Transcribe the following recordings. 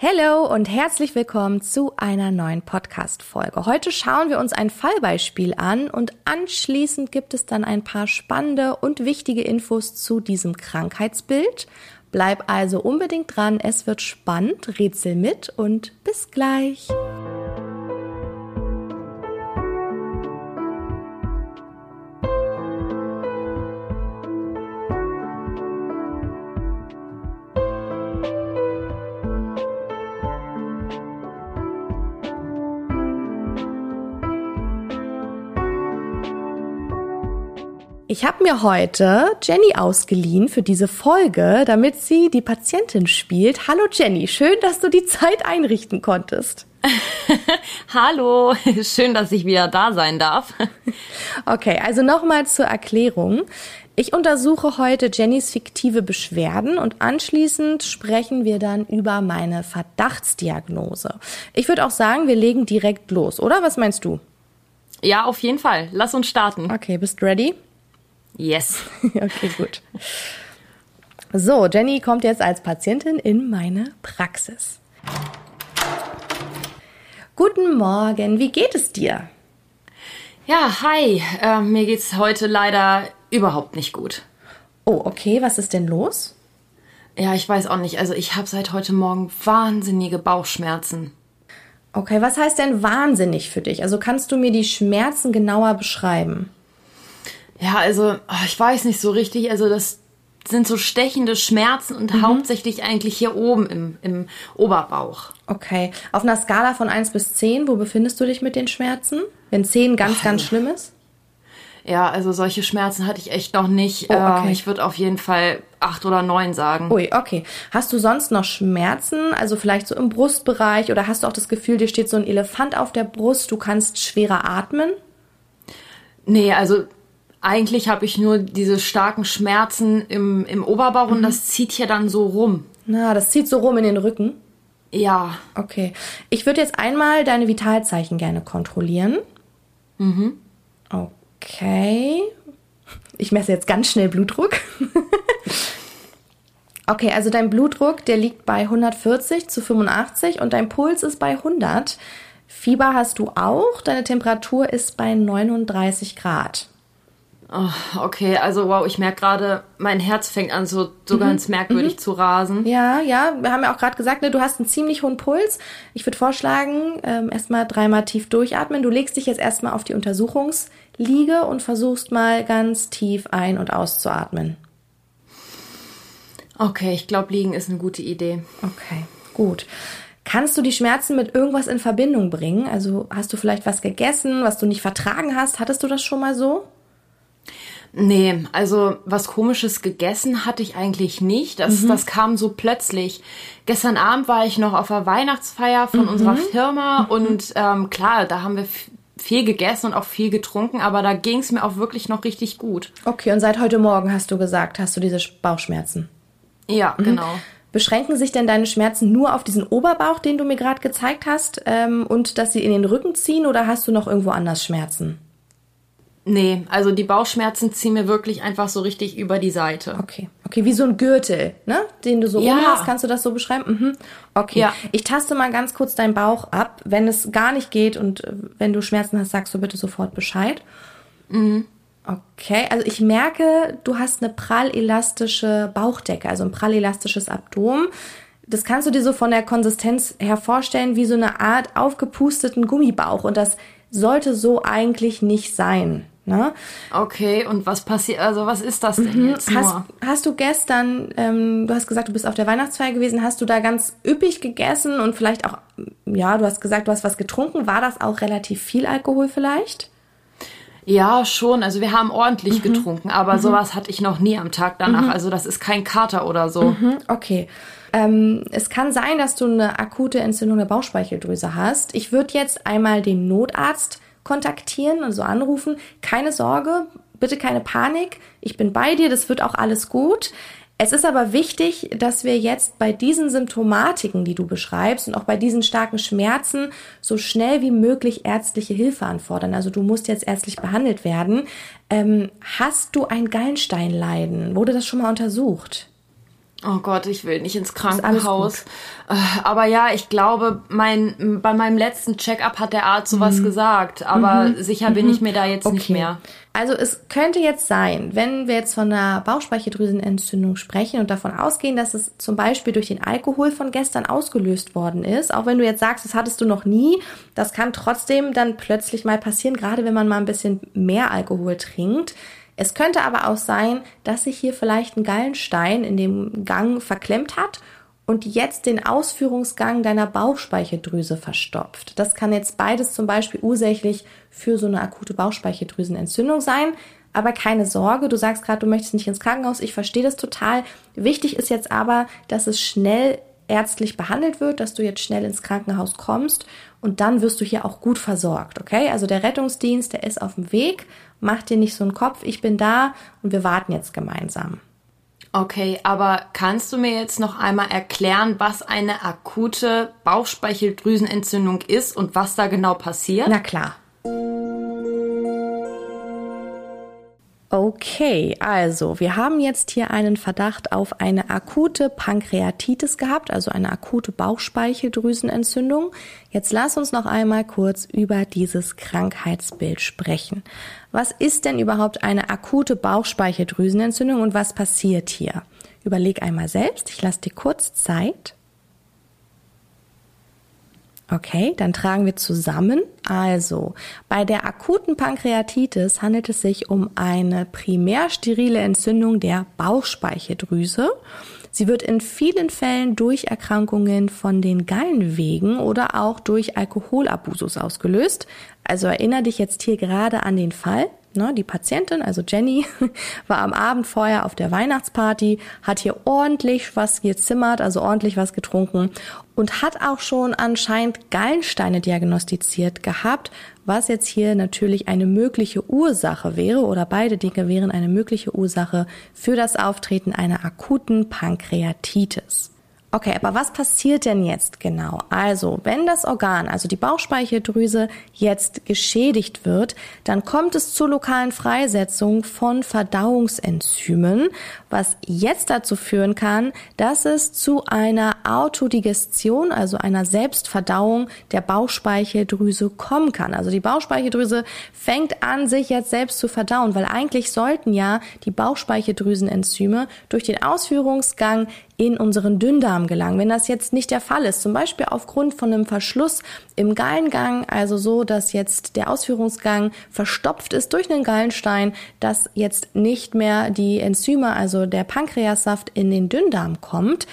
Hallo und herzlich willkommen zu einer neuen Podcast-Folge. Heute schauen wir uns ein Fallbeispiel an und anschließend gibt es dann ein paar spannende und wichtige Infos zu diesem Krankheitsbild. Bleib also unbedingt dran, es wird spannend, rätsel mit und bis gleich. Ich habe mir heute Jenny ausgeliehen für diese Folge, damit sie die Patientin spielt. Hallo Jenny, schön, dass du die Zeit einrichten konntest. Hallo, schön, dass ich wieder da sein darf. Okay, also nochmal zur Erklärung. Ich untersuche heute Jennys fiktive Beschwerden und anschließend sprechen wir dann über meine Verdachtsdiagnose. Ich würde auch sagen, wir legen direkt los, oder? Was meinst du? Ja, auf jeden Fall. Lass uns starten. Okay, bist ready? Yes. okay, gut. So, Jenny kommt jetzt als Patientin in meine Praxis. Guten Morgen, wie geht es dir? Ja, hi. Äh, mir geht's heute leider überhaupt nicht gut. Oh, okay, was ist denn los? Ja, ich weiß auch nicht. Also ich habe seit heute Morgen wahnsinnige Bauchschmerzen. Okay, was heißt denn wahnsinnig für dich? Also kannst du mir die Schmerzen genauer beschreiben? Ja, also oh, ich weiß nicht so richtig. Also das sind so stechende Schmerzen und mhm. hauptsächlich eigentlich hier oben im, im Oberbauch. Okay. Auf einer Skala von 1 bis 10, wo befindest du dich mit den Schmerzen? Wenn 10 ganz, oh. ganz schlimm ist? Ja, also solche Schmerzen hatte ich echt noch nicht. Oh, okay. Ähm, ich würde auf jeden Fall 8 oder 9 sagen. Ui, okay. Hast du sonst noch Schmerzen? Also vielleicht so im Brustbereich oder hast du auch das Gefühl, dir steht so ein Elefant auf der Brust, du kannst schwerer atmen? Nee, also eigentlich habe ich nur diese starken Schmerzen im, im Oberbauch mhm. und das zieht hier dann so rum. Na, das zieht so rum in den Rücken? Ja. Okay. Ich würde jetzt einmal deine Vitalzeichen gerne kontrollieren. Mhm. Okay. Ich messe jetzt ganz schnell Blutdruck. okay, also dein Blutdruck, der liegt bei 140 zu 85 und dein Puls ist bei 100. Fieber hast du auch. Deine Temperatur ist bei 39 Grad. Oh, okay, also wow, ich merke gerade, mein Herz fängt an so, so mhm. ganz merkwürdig mhm. zu rasen. Ja, ja, wir haben ja auch gerade gesagt, ne, du hast einen ziemlich hohen Puls. Ich würde vorschlagen, ähm, erstmal dreimal tief durchatmen. Du legst dich jetzt erstmal auf die Untersuchungsliege und versuchst mal ganz tief ein- und auszuatmen. Okay, ich glaube, liegen ist eine gute Idee. Okay, gut. Kannst du die Schmerzen mit irgendwas in Verbindung bringen? Also hast du vielleicht was gegessen, was du nicht vertragen hast? Hattest du das schon mal so? Nee, also was komisches gegessen hatte ich eigentlich nicht. Das, mhm. das kam so plötzlich. Gestern Abend war ich noch auf der Weihnachtsfeier von mhm. unserer Firma mhm. und ähm, klar, da haben wir viel gegessen und auch viel getrunken, aber da ging es mir auch wirklich noch richtig gut. Okay, und seit heute Morgen hast du gesagt, hast du diese Bauchschmerzen? Ja, mhm. genau. Beschränken sich denn deine Schmerzen nur auf diesen Oberbauch, den du mir gerade gezeigt hast, ähm, und dass sie in den Rücken ziehen, oder hast du noch irgendwo anders Schmerzen? Nee, also die Bauchschmerzen ziehen mir wirklich einfach so richtig über die Seite. Okay. Okay, wie so ein Gürtel, ne? Den du so ja. hast. Kannst du das so beschreiben? Mhm. Okay. Ja. Ich taste mal ganz kurz deinen Bauch ab. Wenn es gar nicht geht und äh, wenn du Schmerzen hast, sagst du bitte sofort Bescheid. Mhm. Okay, also ich merke, du hast eine prallelastische Bauchdecke, also ein prallelastisches Abdomen. Das kannst du dir so von der Konsistenz her vorstellen, wie so eine Art aufgepusteten Gummibauch. Und das sollte so eigentlich nicht sein. Ne? Okay, und was passiert, also was ist das denn mhm. jetzt hast, Hast du gestern, ähm, du hast gesagt, du bist auf der Weihnachtsfeier gewesen, hast du da ganz üppig gegessen und vielleicht auch, ja, du hast gesagt, du hast was getrunken. War das auch relativ viel Alkohol vielleicht? Ja, schon. Also wir haben ordentlich mhm. getrunken, aber mhm. sowas hatte ich noch nie am Tag danach. Mhm. Also das ist kein Kater oder so. Mhm. Okay. Ähm, es kann sein, dass du eine akute Entzündung der Bauchspeicheldrüse hast. Ich würde jetzt einmal den Notarzt kontaktieren, also anrufen. Keine Sorge, bitte keine Panik. Ich bin bei dir, das wird auch alles gut. Es ist aber wichtig, dass wir jetzt bei diesen Symptomatiken, die du beschreibst und auch bei diesen starken Schmerzen so schnell wie möglich ärztliche Hilfe anfordern. Also du musst jetzt ärztlich behandelt werden. Ähm, hast du ein Gallensteinleiden? Wurde das schon mal untersucht? Oh Gott, ich will nicht ins Krankenhaus. Äh, aber ja, ich glaube, mein, bei meinem letzten Check-up hat der Arzt sowas mhm. gesagt. Aber mhm. sicher bin mhm. ich mir da jetzt okay. nicht mehr. Also es könnte jetzt sein, wenn wir jetzt von einer Bauchspeicheldrüsenentzündung sprechen und davon ausgehen, dass es zum Beispiel durch den Alkohol von gestern ausgelöst worden ist, auch wenn du jetzt sagst, das hattest du noch nie, das kann trotzdem dann plötzlich mal passieren, gerade wenn man mal ein bisschen mehr Alkohol trinkt. Es könnte aber auch sein, dass sich hier vielleicht ein Gallenstein in dem Gang verklemmt hat und jetzt den Ausführungsgang deiner Bauchspeicheldrüse verstopft. Das kann jetzt beides zum Beispiel ursächlich für so eine akute Bauchspeicheldrüsenentzündung sein. Aber keine Sorge, du sagst gerade, du möchtest nicht ins Krankenhaus. Ich verstehe das total. Wichtig ist jetzt aber, dass es schnell ärztlich behandelt wird, dass du jetzt schnell ins Krankenhaus kommst und dann wirst du hier auch gut versorgt, okay? Also der Rettungsdienst, der ist auf dem Weg mach dir nicht so einen Kopf, ich bin da und wir warten jetzt gemeinsam. Okay, aber kannst du mir jetzt noch einmal erklären, was eine akute Bauchspeicheldrüsenentzündung ist und was da genau passiert? Na klar. Okay, also wir haben jetzt hier einen Verdacht auf eine akute Pankreatitis gehabt, also eine akute Bauchspeicheldrüsenentzündung. Jetzt lass uns noch einmal kurz über dieses Krankheitsbild sprechen. Was ist denn überhaupt eine akute Bauchspeicheldrüsenentzündung und was passiert hier? Überleg einmal selbst, ich lasse dir kurz Zeit. Okay, dann tragen wir zusammen. Also, bei der akuten Pankreatitis handelt es sich um eine primär sterile Entzündung der Bauchspeicheldrüse. Sie wird in vielen Fällen durch Erkrankungen von den Gallenwegen oder auch durch Alkoholabusus ausgelöst. Also erinnere dich jetzt hier gerade an den Fall. Ne, die Patientin, also Jenny, war am Abend vorher auf der Weihnachtsparty, hat hier ordentlich was gezimmert, also ordentlich was getrunken und hat auch schon anscheinend Gallensteine diagnostiziert gehabt, was jetzt hier natürlich eine mögliche Ursache wäre oder beide Dinge wären eine mögliche Ursache für das Auftreten einer akuten Pankreatitis. Okay, aber was passiert denn jetzt genau? Also, wenn das Organ, also die Bauchspeicheldrüse, jetzt geschädigt wird, dann kommt es zur lokalen Freisetzung von Verdauungsenzymen, was jetzt dazu führen kann, dass es zu einer Autodigestion, also einer Selbstverdauung der Bauchspeicheldrüse kommen kann. Also die Bauchspeicheldrüse fängt an, sich jetzt selbst zu verdauen, weil eigentlich sollten ja die Bauchspeicheldrüsenenzyme durch den Ausführungsgang in unseren Dünndarm gelangen. Wenn das jetzt nicht der Fall ist, zum Beispiel aufgrund von einem Verschluss im Gallengang, also so, dass jetzt der Ausführungsgang verstopft ist durch einen Gallenstein, dass jetzt nicht mehr die Enzyme, also der Pankreassaft in den Dünndarm kommt,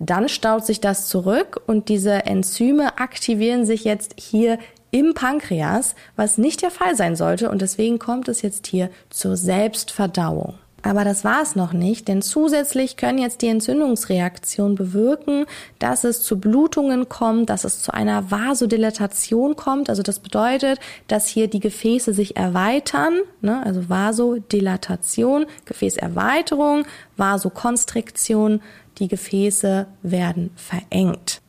dann staut sich das zurück und diese Enzyme aktivieren sich jetzt hier im Pankreas, was nicht der Fall sein sollte und deswegen kommt es jetzt hier zur Selbstverdauung. Aber das war es noch nicht, denn zusätzlich können jetzt die Entzündungsreaktionen bewirken, dass es zu Blutungen kommt, dass es zu einer Vasodilatation kommt. Also das bedeutet, dass hier die Gefäße sich erweitern, ne? also Vasodilatation, Gefäßerweiterung, Vasokonstriktion, die Gefäße werden verengt.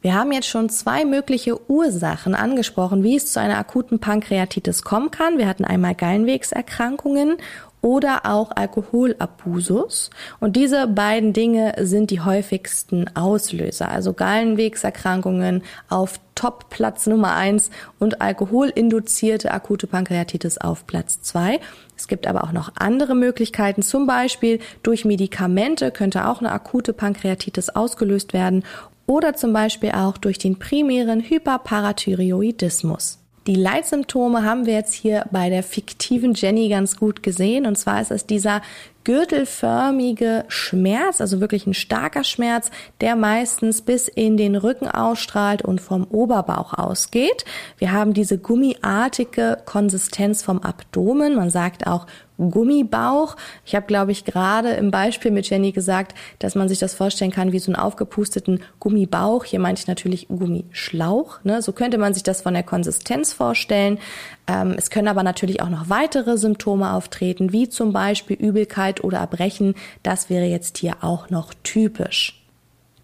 Wir haben jetzt schon zwei mögliche Ursachen angesprochen, wie es zu einer akuten Pankreatitis kommen kann. Wir hatten einmal Gallenwegserkrankungen oder auch Alkoholabusus. Und diese beiden Dinge sind die häufigsten Auslöser. Also Gallenwegserkrankungen auf Top-Platz Nummer eins und alkoholinduzierte akute Pankreatitis auf Platz zwei. Es gibt aber auch noch andere Möglichkeiten. Zum Beispiel durch Medikamente könnte auch eine akute Pankreatitis ausgelöst werden oder zum Beispiel auch durch den primären Hyperparathyreoidismus. Die Leitsymptome haben wir jetzt hier bei der fiktiven Jenny ganz gut gesehen. Und zwar ist es dieser gürtelförmige Schmerz, also wirklich ein starker Schmerz, der meistens bis in den Rücken ausstrahlt und vom Oberbauch ausgeht. Wir haben diese gummiartige Konsistenz vom Abdomen. Man sagt auch Gummibauch. Ich habe, glaube ich, gerade im Beispiel mit Jenny gesagt, dass man sich das vorstellen kann wie so einen aufgepusteten Gummibauch. Hier meinte ich natürlich Gummischlauch. Ne? So könnte man sich das von der Konsistenz vorstellen. Ähm, es können aber natürlich auch noch weitere Symptome auftreten, wie zum Beispiel Übelkeit oder Erbrechen. Das wäre jetzt hier auch noch typisch.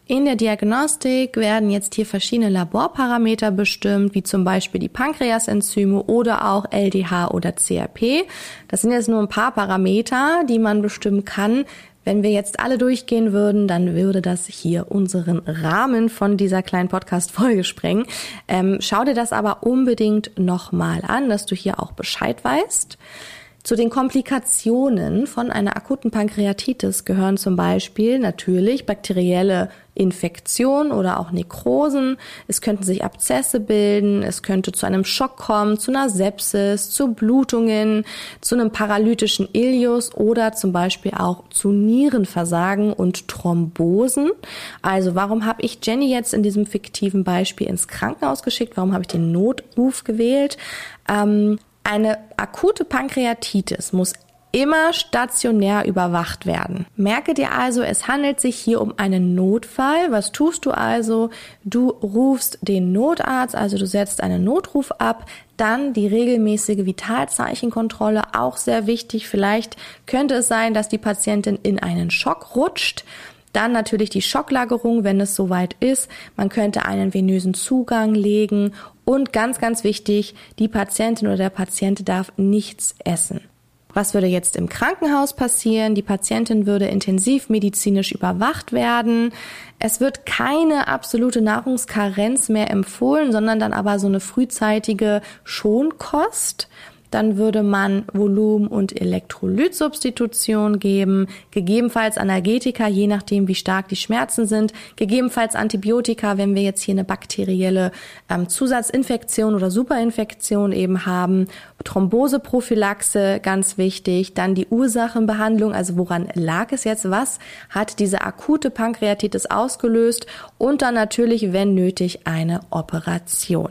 In der Diagnostik werden jetzt hier verschiedene Laborparameter bestimmt, wie zum Beispiel die Pankreasenzyme oder auch LDH oder CRP. Das sind jetzt nur ein paar Parameter, die man bestimmen kann, Wenn wir jetzt alle durchgehen würden, dann würde das hier unseren Rahmen von dieser kleinen Podcast-Folge sprengen. Ähm, schau dir das aber unbedingt nochmal an, dass du hier auch Bescheid weißt. Zu den Komplikationen von einer akuten Pankreatitis gehören zum Beispiel natürlich bakterielle Infektion oder auch Nekrosen. Es könnten sich Abzesse bilden, es könnte zu einem Schock kommen, zu einer Sepsis, zu Blutungen, zu einem paralytischen Ilius oder zum Beispiel auch zu Nierenversagen und Thrombosen. Also warum habe ich Jenny jetzt in diesem fiktiven Beispiel ins Krankenhaus geschickt? Warum habe ich den Notruf gewählt? Ähm, eine akute Pankreatitis muss immer stationär überwacht werden. Merke dir also, es handelt sich hier um einen Notfall. Was tust du also? Du rufst den Notarzt, also du setzt einen Notruf ab, dann die regelmäßige Vitalzeichenkontrolle, auch sehr wichtig. Vielleicht könnte es sein, dass die Patientin in einen Schock rutscht. Dann natürlich die Schocklagerung, wenn es soweit ist. Man könnte einen venösen Zugang legen und ganz, ganz wichtig, die Patientin oder der Patient darf nichts essen. Was würde jetzt im Krankenhaus passieren? Die Patientin würde intensiv medizinisch überwacht werden. Es wird keine absolute Nahrungskarenz mehr empfohlen, sondern dann aber so eine frühzeitige Schonkost. Dann würde man Volumen- und Elektrolytsubstitution geben, gegebenenfalls Analgetika, je nachdem, wie stark die Schmerzen sind, gegebenenfalls Antibiotika, wenn wir jetzt hier eine bakterielle ähm, Zusatzinfektion oder Superinfektion eben haben, Thromboseprophylaxe, ganz wichtig, dann die Ursachenbehandlung, also woran lag es jetzt, was hat diese akute Pankreatitis ausgelöst? Und dann natürlich, wenn nötig, eine Operation.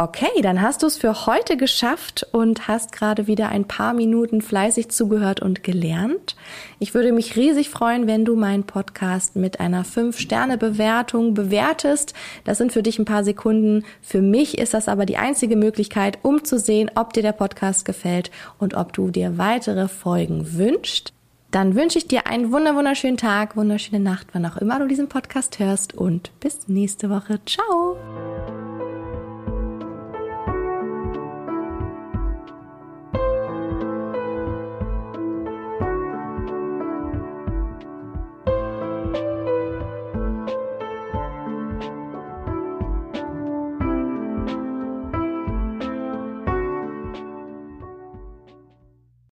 Okay, dann hast du es für heute geschafft und hast gerade wieder ein paar Minuten fleißig zugehört und gelernt. Ich würde mich riesig freuen, wenn du meinen Podcast mit einer 5-Sterne-Bewertung bewertest. Das sind für dich ein paar Sekunden. Für mich ist das aber die einzige Möglichkeit, um zu sehen, ob dir der Podcast gefällt und ob du dir weitere Folgen wünschst. Dann wünsche ich dir einen wunderschönen Tag, wunderschöne Nacht, wann auch immer du diesen Podcast hörst und bis nächste Woche. Ciao!